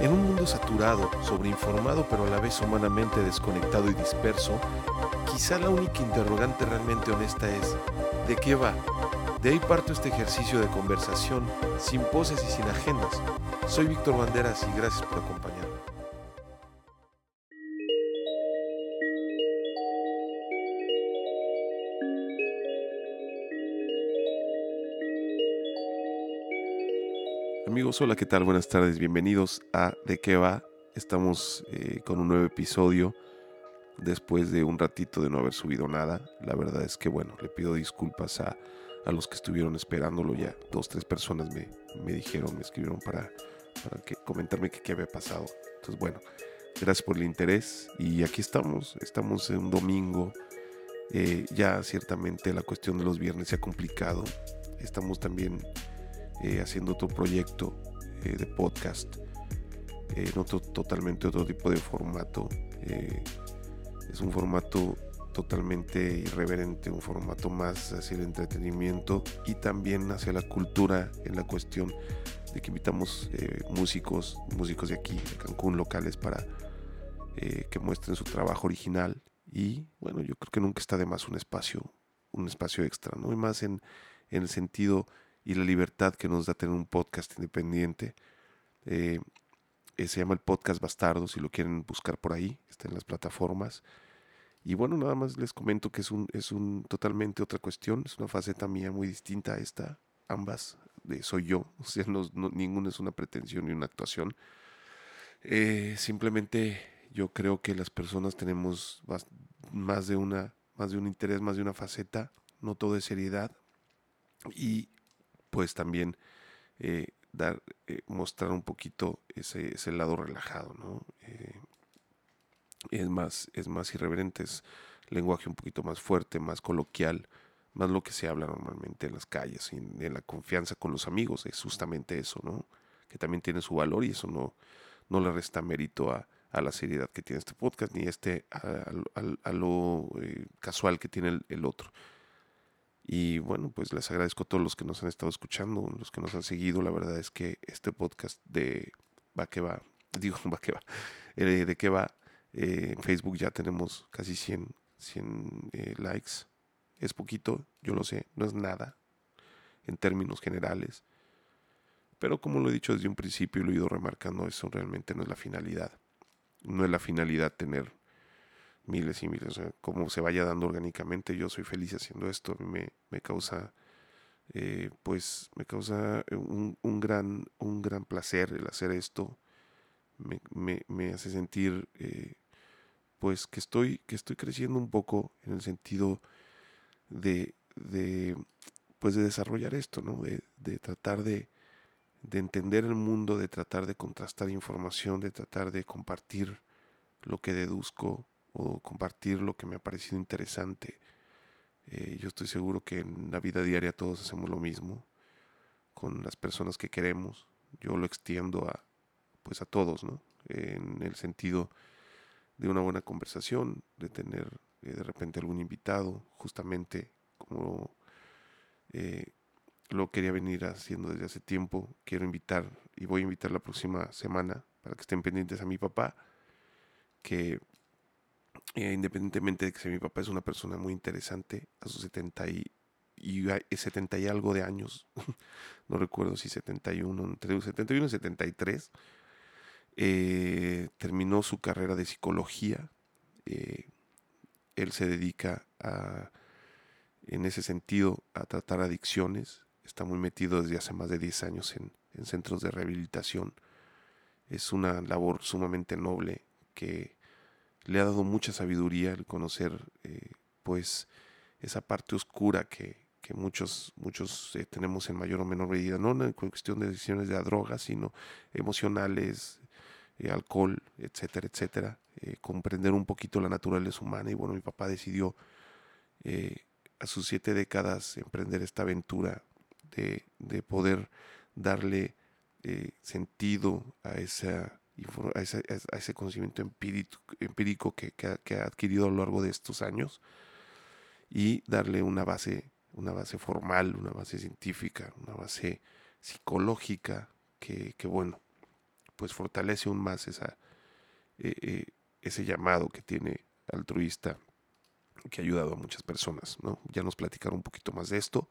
En un mundo saturado, sobreinformado pero a la vez humanamente desconectado y disperso, quizá la única interrogante realmente honesta es, ¿de qué va? De ahí parto este ejercicio de conversación, sin poses y sin agendas. Soy Víctor Banderas y gracias por acompañarme. Hola, ¿qué tal? Buenas tardes, bienvenidos a De qué va. Estamos eh, con un nuevo episodio después de un ratito de no haber subido nada. La verdad es que, bueno, le pido disculpas a, los que estuvieron esperándolo ya. Dos, tres personas me, dijeron, me escribieron para, para que, comentarme qué había pasado. Entonces, bueno, gracias por el interés y aquí estamos. Estamos en un domingo. Eh, ya ciertamente la cuestión de los viernes se ha complicado. Estamos también eh, haciendo otro proyecto eh, de podcast eh, en otro totalmente otro tipo de formato. es un formato totalmente irreverente, un formato más hacia el entretenimiento y también hacia la cultura en la cuestión de que invitamos músicos, músicos de aquí, de Cancún, locales, para que muestren su trabajo original. Y bueno, yo creo que nunca está de más un espacio, un espacio extra, ¿no? Y más en, en el sentido y la libertad que nos da tener un podcast independiente. Eh, eh, se llama el podcast Bastardo, si lo quieren buscar por ahí, está en las plataformas. Y bueno, nada más les comento que es un, es un totalmente otra cuestión, es una faceta mía muy distinta a esta, ambas, de soy yo, o sea, no, ninguna es una pretensión ni una actuación. Eh, simplemente yo creo que las personas tenemos más, de una, más de un interés, más de una faceta, no todo es seriedad. Y pues también eh, dar, eh, mostrar un poquito ese, ese lado relajado, ¿no? Eh, es más, es más irreverente, es lenguaje un poquito más fuerte, más coloquial, más lo que se habla normalmente en las calles, y en la confianza con los amigos, es justamente eso, ¿no? Que también tiene su valor y eso no, no le resta mérito a, la seriedad que tiene este podcast, ni este a, lo casual que tiene el otro. Y bueno, pues les agradezco a todos los que nos han estado escuchando, los que nos han seguido. La verdad es que este podcast de Va que va, digo, va que va, eh, de qué va, eh, en Facebook ya tenemos casi 100, 100 eh, likes. Es poquito, yo lo sé, no es nada en términos generales. Pero como lo he dicho desde un principio y lo he ido remarcando, eso realmente no es la finalidad. No es la finalidad tener miles y miles, como se vaya dando orgánicamente, yo soy feliz haciendo esto, me, me causa, eh, pues, me causa un, un, gran, un gran placer el hacer esto, me, me, me hace sentir, eh, pues, que estoy, que estoy creciendo un poco en el sentido de, de pues, de desarrollar esto, ¿no? De, de tratar de, de entender el mundo, de tratar de contrastar información, de tratar de compartir lo que deduzco o compartir lo que me ha parecido interesante. Eh, yo estoy seguro que en la vida diaria todos hacemos lo mismo con las personas que queremos. Yo lo extiendo a pues a todos, ¿no? En el sentido de una buena conversación, de tener eh, de repente algún invitado, justamente como eh, lo quería venir haciendo desde hace tiempo. Quiero invitar y voy a invitar la próxima semana para que estén pendientes a mi papá, que eh, independientemente de que mi papá es una persona muy interesante, a sus 70 y, y 70 y algo de años, no recuerdo si 71, entre 71 y 73, eh, terminó su carrera de psicología. Eh, él se dedica a, en ese sentido a tratar adicciones. Está muy metido desde hace más de 10 años en centros de rehabilitación. Es una labor sumamente noble que le ha dado mucha sabiduría el conocer eh, pues esa parte oscura que, muchos, muchos eh, tenemos en mayor o menor medida, no en cuestión de decisiones de la droga, sino emocionales, eh, alcohol, etcétera, etcétera, comprender un poquito la naturaleza humana. Y bueno, mi papá decidió a sus siete décadas emprender esta aventura de, de poder darle sentido a esa a ese, conocimiento empírico, que, ha, adquirido a lo largo de estos años y darle una base, una base formal, una base científica, una base psicológica que, bueno, pues fortalece aún más esa, ese llamado que tiene altruista que ha ayudado a muchas personas. ¿no? Ya nos platicaron un poquito más de esto.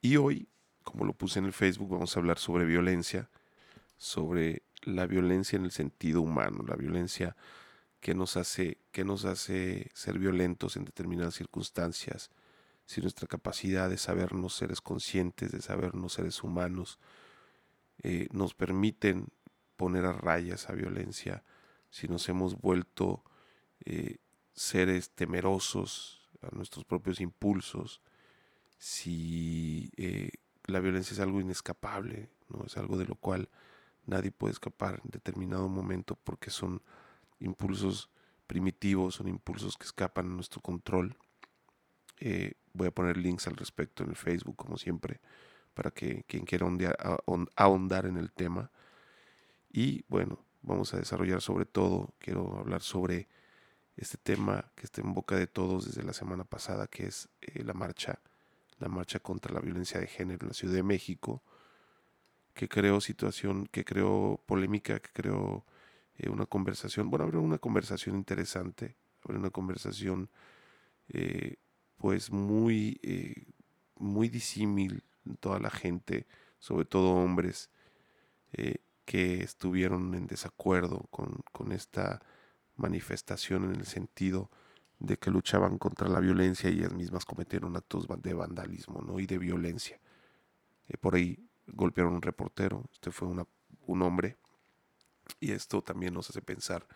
Y hoy, como lo puse en el Facebook, vamos a hablar sobre violencia, sobre la violencia en el sentido humano, la violencia que nos hace, que nos hace ser violentos en determinadas circunstancias, si nuestra capacidad de sabernos seres conscientes, de sabernos seres humanos, eh, nos permiten poner a raya esa violencia, si nos hemos vuelto eh, seres temerosos a nuestros propios impulsos, si eh, la violencia es algo inescapable, no es algo de lo cual nadie puede escapar en determinado momento porque son impulsos primitivos, son impulsos que escapan a nuestro control. Eh, voy a poner links al respecto en el Facebook, como siempre, para que quien quiera ahondar en el tema. Y bueno, vamos a desarrollar sobre todo, quiero hablar sobre este tema que está en boca de todos desde la semana pasada, que es eh, la marcha, la marcha contra la violencia de género en la Ciudad de México, que creó situación, que creó polémica, que creó eh, una conversación, bueno, abrió una conversación interesante, abrió una conversación eh, pues muy, muy disímil en toda la gente, sobre todo hombres, que estuvieron en desacuerdo con, esta manifestación en el sentido de que luchaban contra la violencia y ellas mismas cometieron actos de vandalismo ¿no? y de violencia. Eh, por ahí golpearon un reportero, este fue un hombre, y esto también nos hace pensar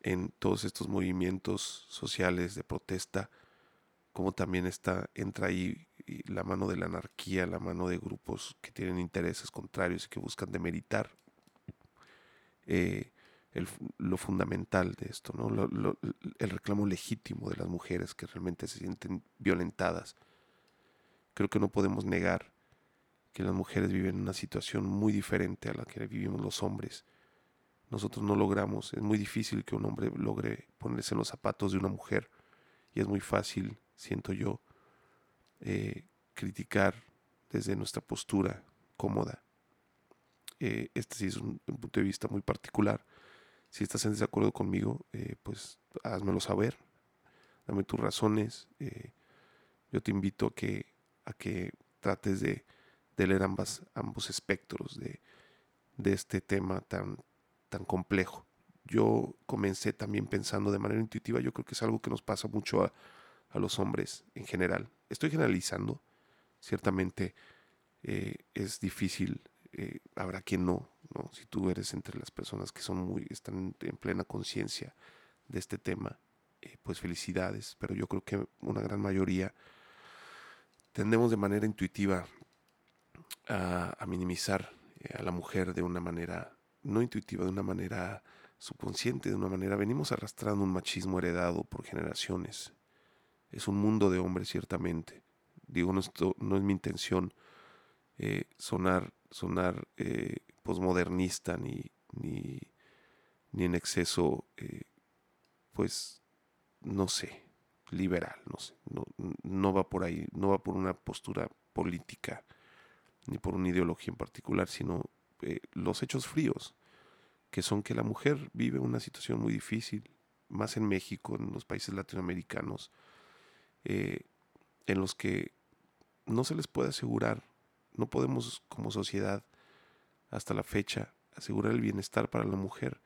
en todos estos movimientos sociales de protesta, como también está, entra ahí la mano de la anarquía, la mano de grupos que tienen intereses contrarios y que buscan demeritar eh, lo fundamental de esto, ¿no? el reclamo legítimo de las mujeres que realmente se sienten violentadas. Creo que no podemos negar que las mujeres viven una situación muy diferente a la que vivimos los hombres. Nosotros no logramos, es muy difícil que un hombre logre ponerse en los zapatos de una mujer y es muy fácil, siento yo, eh, criticar desde nuestra postura cómoda. Eh, este sí es un punto de vista muy particular si estás en desacuerdo conmigo, eh, pues házmelo saber. Dame tus razones. Yo te invito a que, a que trates de, leer ambas, ambos espectros de, este tema tan, tan complejo. Yo comencé también pensando de manera intuitiva, yo creo que es algo que nos pasa mucho a, los hombres en general. Estoy generalizando, ciertamente eh, es difícil, habrá quien no, si tú eres entre las personas que son muy, están en plena conciencia de este tema, eh, pues felicidades, pero yo creo que una gran mayoría tendemos de manera intuitiva a, minimizar eh, a la mujer de una manera no intuitiva, de una manera subconsciente, de una manera, venimos arrastrando un machismo heredado por generaciones. Es un mundo de hombres, ciertamente. Digo, no, no es mi intención eh, sonar, sonar posmodernista ni, ni, ni, en exceso, eh, pues, no sé, liberal, no sé, no, no va por ahí, no va por una postura política ni por una ideología en particular, sino eh, los hechos fríos, que son que la mujer vive una situación muy difícil, más en México, en los países latinoamericanos, eh, en los que no se les puede asegurar, no podemos como sociedad hasta la fecha asegurar el bienestar para la mujer.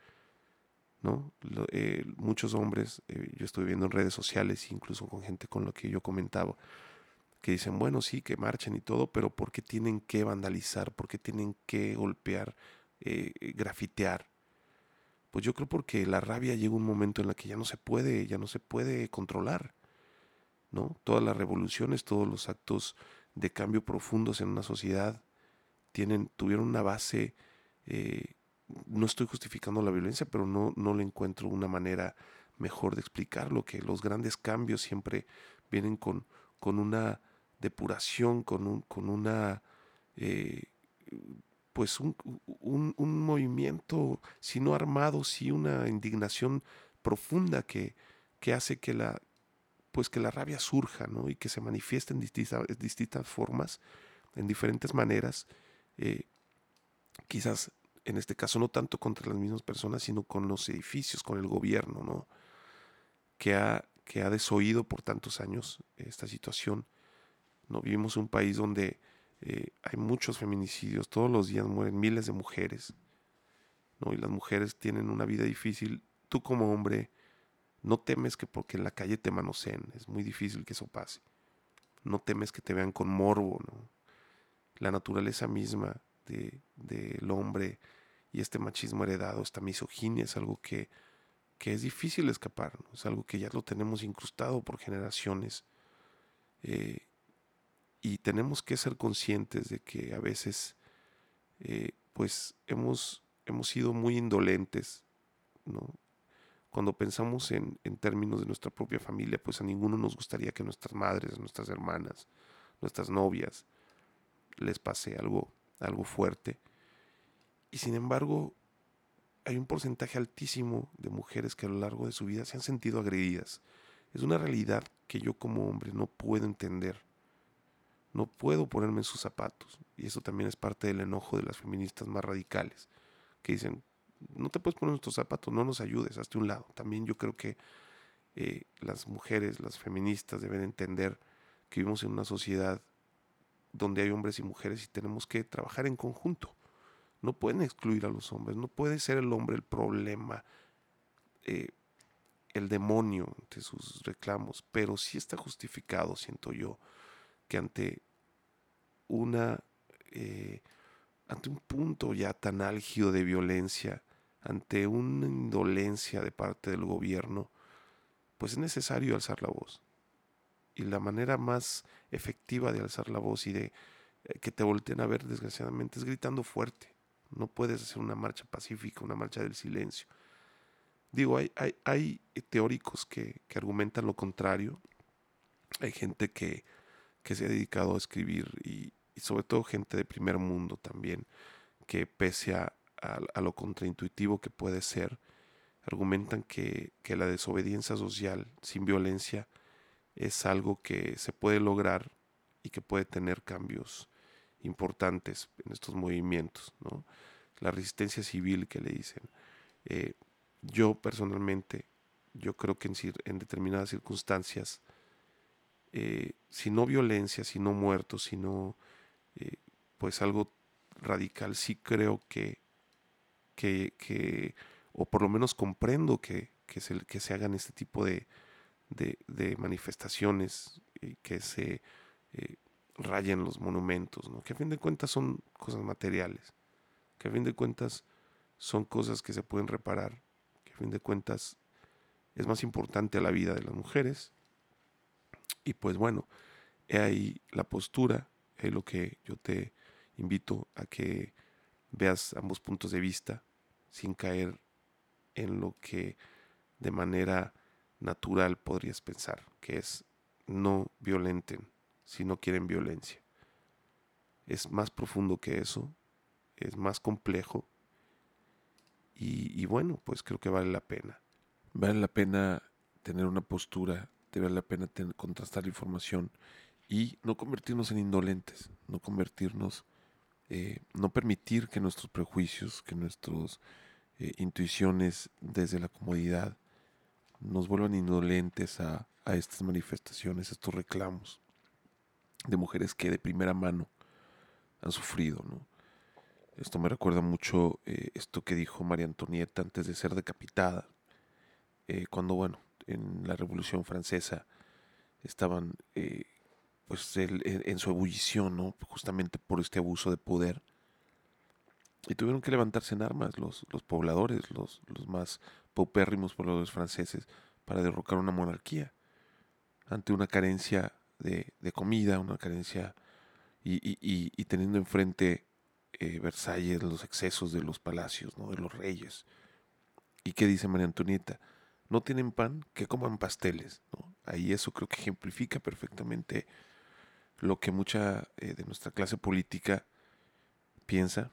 ¿no? Eh, muchos hombres, yo estoy viendo en redes sociales, incluso con gente con lo que yo comentaba, que dicen, bueno, sí, que marchen y todo, pero ¿por qué tienen que vandalizar? ¿Por qué tienen que golpear, eh, grafitear? Pues yo creo porque la rabia llega un momento en la que ya no se puede, ya no se puede controlar, ¿no? Todas las revoluciones, todos los actos de cambio profundos en una sociedad tienen, tuvieron una base, eh, no estoy justificando la violencia, pero no, no le encuentro una manera mejor de explicarlo, que los grandes cambios siempre vienen con, con una depuración, con, un, con una, eh, pues un, un, un, movimiento, si no armado, sí una indignación profunda que, que hace que la, pues que la rabia surja, ¿no? Y que se manifieste en distintas, distintas formas, en diferentes maneras, eh, quizás en este caso no tanto contra las mismas personas, sino con los edificios, con el gobierno, ¿no? Que ha, que ha desoído por tantos años esta situación. ¿No? Vivimos un país donde eh, hay muchos feminicidios, todos los días mueren miles de mujeres, ¿no? Y las mujeres tienen una vida difícil. Tú como hombre no temes que porque en la calle te manoseen, es muy difícil que eso pase. No temes que te vean con morbo, ¿no? La naturaleza misma del de, hombre y este machismo heredado, esta misoginia, es algo que, que es difícil escapar, es algo que ya lo tenemos incrustado por generaciones. Eh, y tenemos que ser conscientes de que a veces eh, pues hemos, hemos sido muy indolentes, ¿no? Cuando pensamos en, en, términos de nuestra propia familia, pues a ninguno nos gustaría que nuestras madres, nuestras hermanas, nuestras novias les pase algo, algo fuerte. Y sin embargo, hay un porcentaje altísimo de mujeres que a lo largo de su vida se han sentido agredidas. Es una realidad que yo como hombre no puedo entender. No puedo ponerme en sus zapatos. Y eso también es parte del enojo de las feministas más radicales, que dicen, no te puedes poner en nuestros zapatos, no nos ayudes, hazte un lado. También yo creo que eh, las mujeres, las feministas deben entender que vivimos en una sociedad donde hay hombres y mujeres y tenemos que trabajar en conjunto. No pueden excluir a los hombres, no puede ser el hombre el problema, eh, el demonio de sus reclamos, pero sí está justificado, siento yo, ante una eh, ante un punto ya tan álgido de violencia, ante una indolencia de parte del gobierno, pues es necesario alzar la voz. Y la manera más efectiva de alzar la voz y de eh, que te volteen a ver, desgraciadamente, es gritando fuerte. No puedes hacer una marcha pacífica, una marcha del silencio. Digo, hay, hay, hay teóricos que, que argumentan lo contrario. Hay gente que que se ha dedicado a escribir y, sobre todo gente de primer mundo también, que pese a, lo contraintuitivo que puede ser, argumentan que, la desobediencia social sin violencia es algo que se puede lograr y que puede tener cambios importantes en estos movimientos, ¿no? La resistencia civil que le dicen. Eh, yo personalmente, yo creo que en, en determinadas circunstancias eh, si no violencia, si no muertos, sino eh, pues algo radical, sí creo que, que, o por lo menos comprendo que, que, se, que se hagan este tipo de, de, manifestaciones, y que se eh, rayen los monumentos, ¿no? que a fin de cuentas son cosas materiales, que a fin de cuentas son cosas que se pueden reparar, que a fin de cuentas es más importante la vida de las mujeres y pues bueno, he ahí la postura, es lo que yo te invito a que veas ambos puntos de vista sin caer en lo que de manera natural podrías pensar, que es no violenten si no quieren violencia. Es más profundo que eso, es más complejo y, y bueno, pues creo que vale la pena. Vale la pena tener una postura vale la pena contrastar la información y no convertirnos en indolentes, no convertirnos, eh, no permitir que nuestros prejuicios, que nuestras eh, intuiciones desde la comodidad nos vuelvan indolentes a, estas manifestaciones, estos reclamos de mujeres que de primera mano han sufrido. Esto me recuerda mucho eh, esto que dijo María Antonieta antes de ser decapitada, cuando, bueno, en la Revolución Francesa estaban eh, pues en, su ebullición, ¿no? justamente por este abuso de poder. Y tuvieron que levantarse en armas los, los pobladores, los, los más paupérrimos pobladores franceses, para derrocar una monarquía ante una carencia de, de comida, una carencia y, y, y, teniendo enfrente eh, Versalles los excesos de los palacios, ¿no? de los reyes. ¿Y qué dice María Antonieta? No tienen pan, que coman pasteles. Ahí eso creo que ejemplifica perfectamente lo que mucha eh, de nuestra clase política piensa.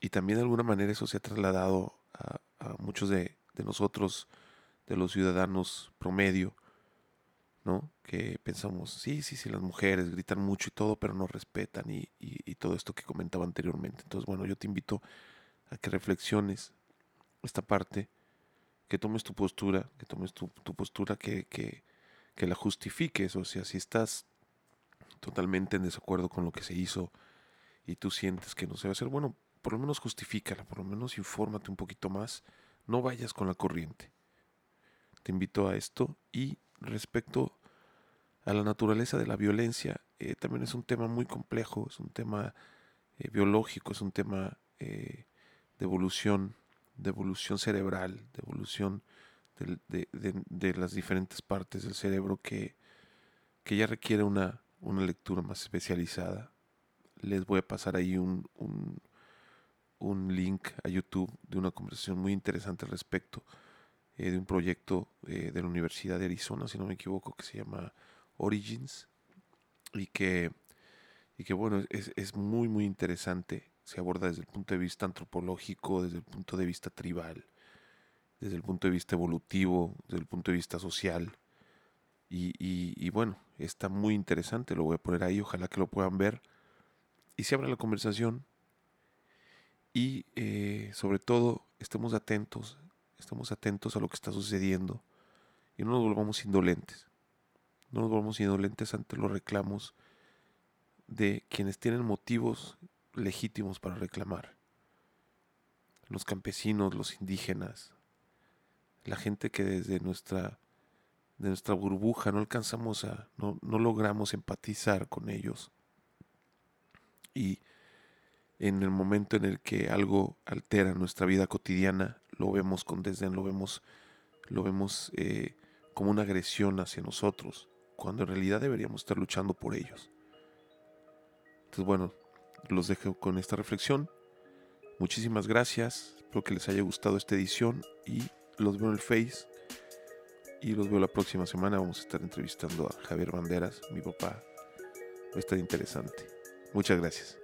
Y también de alguna manera eso se ha trasladado a, muchos de, nosotros, de los ciudadanos promedio, ¿no? Que pensamos, sí, sí, sí, las mujeres gritan mucho y todo, pero no respetan y, y todo esto que comentaba anteriormente. Entonces, bueno, yo te invito a que reflexiones esta parte, que tomes tu postura, que tomes tu, postura, que, que, que la justifiques, o sea, si estás totalmente en desacuerdo con lo que se hizo y tú sientes que no se va a hacer, bueno, por lo menos justifícala, por lo menos infórmate un poquito más, no vayas con la corriente. Te invito a esto y respecto a la naturaleza de la violencia, eh, también es un tema muy complejo, es un tema eh, biológico, es un tema eh, de evolución, de evolución cerebral, de evolución de, las diferentes partes del cerebro que, que ya requiere una, una lectura más especializada. Les voy a pasar ahí un, un, link a YouTube de una conversación muy interesante al respecto de un proyecto de la Universidad de Arizona, si no me equivoco, que se llama Origins y que, y que bueno, es, es muy, muy interesante. Se aborda desde el punto de vista antropológico, desde el punto de vista tribal, desde el punto de vista evolutivo, desde el punto de vista social. Y, bueno, está muy interesante, lo voy a poner ahí, ojalá que lo puedan ver. Y se abra la conversación. Y eh, sobre todo, estemos atentos, estemos atentos a lo que está sucediendo y no nos volvamos indolentes. No nos volvamos indolentes ante los reclamos de quienes tienen motivos legítimos para reclamar. Los campesinos, los indígenas, la gente que desde nuestra, de nuestra burbuja no alcanzamos a, no, no logramos empatizar con ellos. Y en el momento en el que algo altera nuestra vida cotidiana, lo vemos con desdén, lo vemos, lo vemos eh, como una agresión hacia nosotros cuando en realidad deberíamos estar luchando por ellos. Entonces bueno, los dejo con esta reflexión. Muchísimas gracias, espero que les haya gustado esta edición y los veo en el Face y los veo la próxima semana. Vamos a estar entrevistando a Javier Banderas, mi papá. Va a estar interesante. Muchas gracias.